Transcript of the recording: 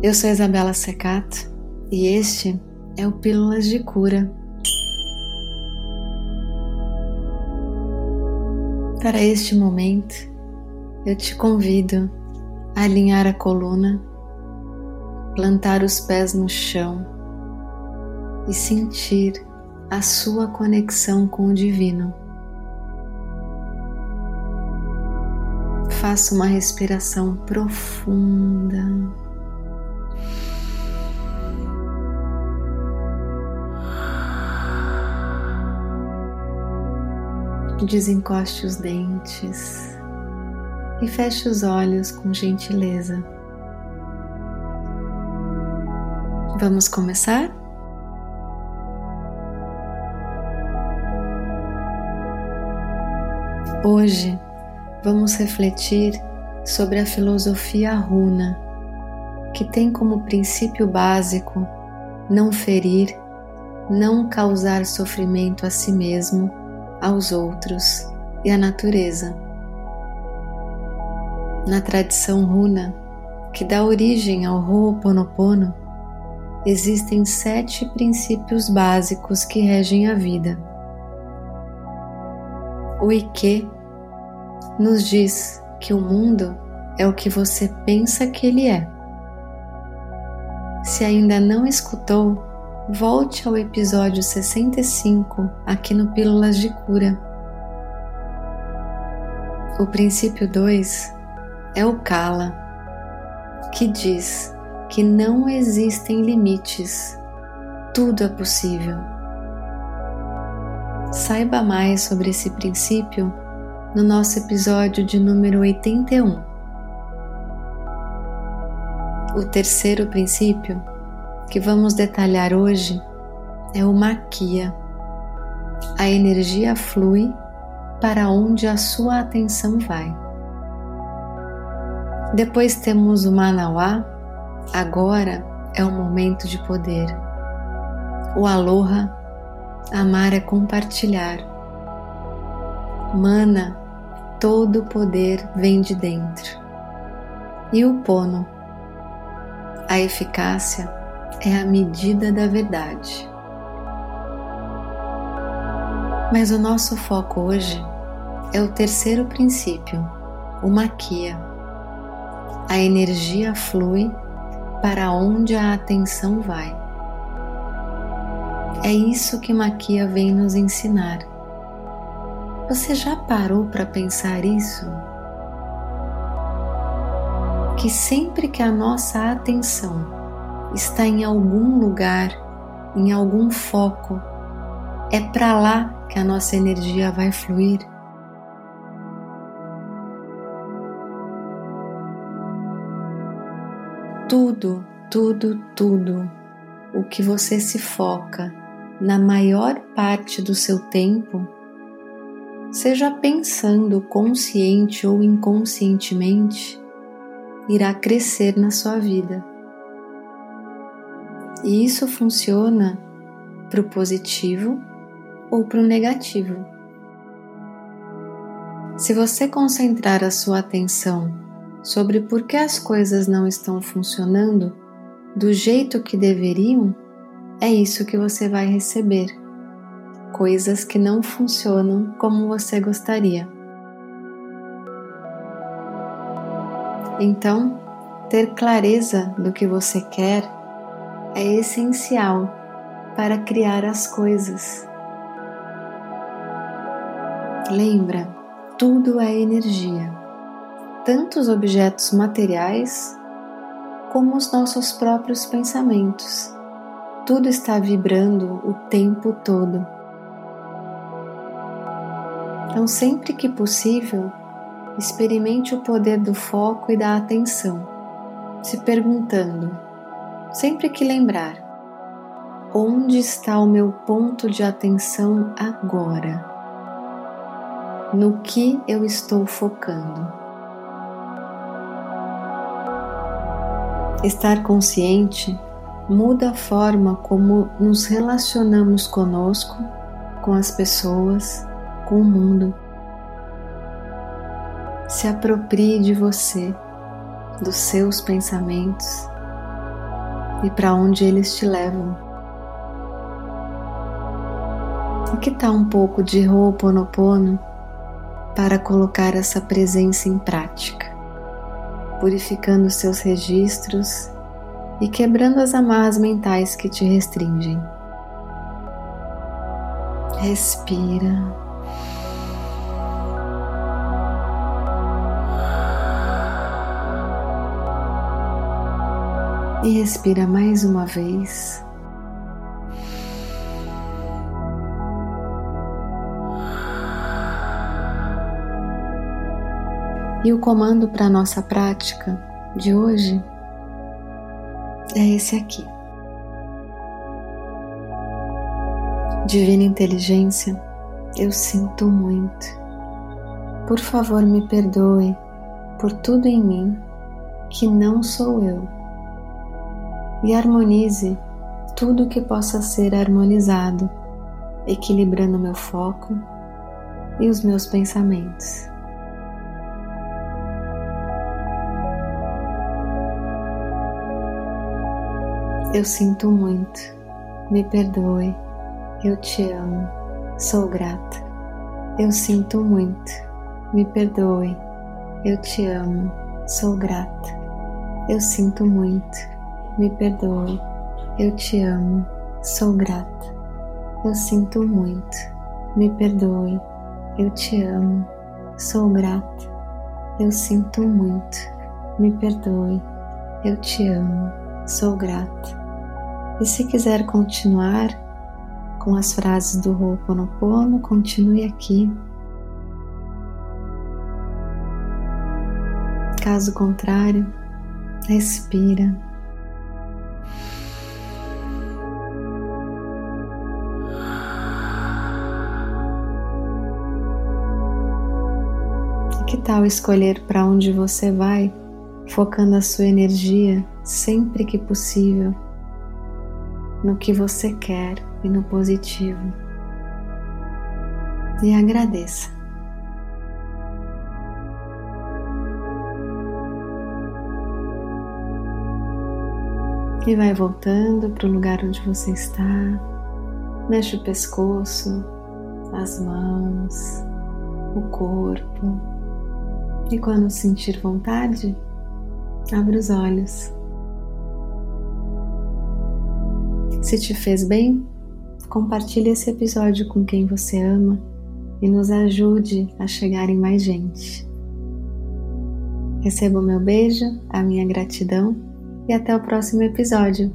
Eu sou Isabela Secato e este é o Pílulas de Cura. Para este momento, eu te convido a alinhar a coluna, plantar os pés no chão e sentir a sua conexão com o Divino. Faça uma respiração profunda. Desencoste os dentes e feche os olhos com gentileza. Vamos começar? Hoje vamos refletir sobre a filosofia runa, que tem como princípio básico não ferir, não causar sofrimento a si mesmo aos outros e à natureza. Na tradição runa, que dá origem ao Ho'oponopono, existem sete princípios básicos que regem a vida. O Ike nos diz que o mundo é o que você pensa que ele é. Se ainda não escutou, volte ao episódio 65 aqui no Pílulas de Cura. O princípio 2 é o Kala, que diz que não existem limites, tudo é possível. Saiba mais sobre esse princípio no nosso episódio de número 81. O terceiro princípio que vamos detalhar hoje é o maquia. A energia flui para onde a sua atenção vai. Depois temos o manauá, agora é o momento de poder. O aloha, amar é compartilhar. Mana, todo o poder vem de dentro. E o pono, a eficácia é a medida da verdade. Mas o nosso foco hoje é o terceiro princípio, o maquia. A energia flui para onde a atenção vai. É isso que maquia vem nos ensinar. Você já parou para pensar isso? Que sempre que a nossa atenção está em algum lugar, em algum foco. É para lá que a nossa energia vai fluir. Tudo, tudo, tudo o que você se foca na maior parte do seu tempo, seja pensando consciente ou inconscientemente, irá crescer na sua vida. E isso funciona para o positivo ou para o negativo. Se você concentrar a sua atenção sobre por que as coisas não estão funcionando do jeito que deveriam, é isso que você vai receber. Coisas que não funcionam como você gostaria. Então, ter clareza do que você quer é essencial para criar as coisas. Lembra, tudo é energia, tanto os objetos materiais como os nossos próprios pensamentos. Tudo está vibrando o tempo todo. Então, sempre que possível, experimente o poder do foco e da atenção, se perguntando sempre que lembrar: onde está o meu ponto de atenção agora? No que eu estou focando? Estar consciente muda a forma como nos relacionamos conosco, com as pessoas, com o mundo. Se aproprie de você, dos seus pensamentos e para onde eles te levam. E que tal um pouco de Ho'oponopono para colocar essa presença em prática, purificando seus registros e quebrando as amarras mentais que te restringem. Respira. E respira mais uma vez. E o comando para nossa prática de hoje é esse aqui. Divina Inteligência, eu sinto muito. Por favor, me perdoe por tudo em mim que não sou eu e harmonize tudo que possa ser harmonizado, equilibrando meu foco e os meus pensamentos. Eu sinto muito, me perdoe, eu te amo, sou grata. Eu sinto muito, me perdoe, eu te amo, sou grata. Eu sinto muito, me perdoe, eu te amo, sou grata. Eu sinto muito, me perdoe, eu te amo, sou grata. Eu sinto muito, me perdoe, eu te amo, sou grata. E se quiser continuar com as frases do Ho'oponopono, continue aqui. Caso contrário, respira. Tal escolher para onde você vai, focando a sua energia sempre que possível no que você quer e no positivo? E agradeça. E vai voltando para o lugar onde você está. Mexe o pescoço, as mãos, o corpo. E quando sentir vontade, abre os olhos. Se te fez bem, compartilhe esse episódio com quem você ama e nos ajude a chegar em mais gente. Receba o meu beijo, a minha gratidão e até o próximo episódio.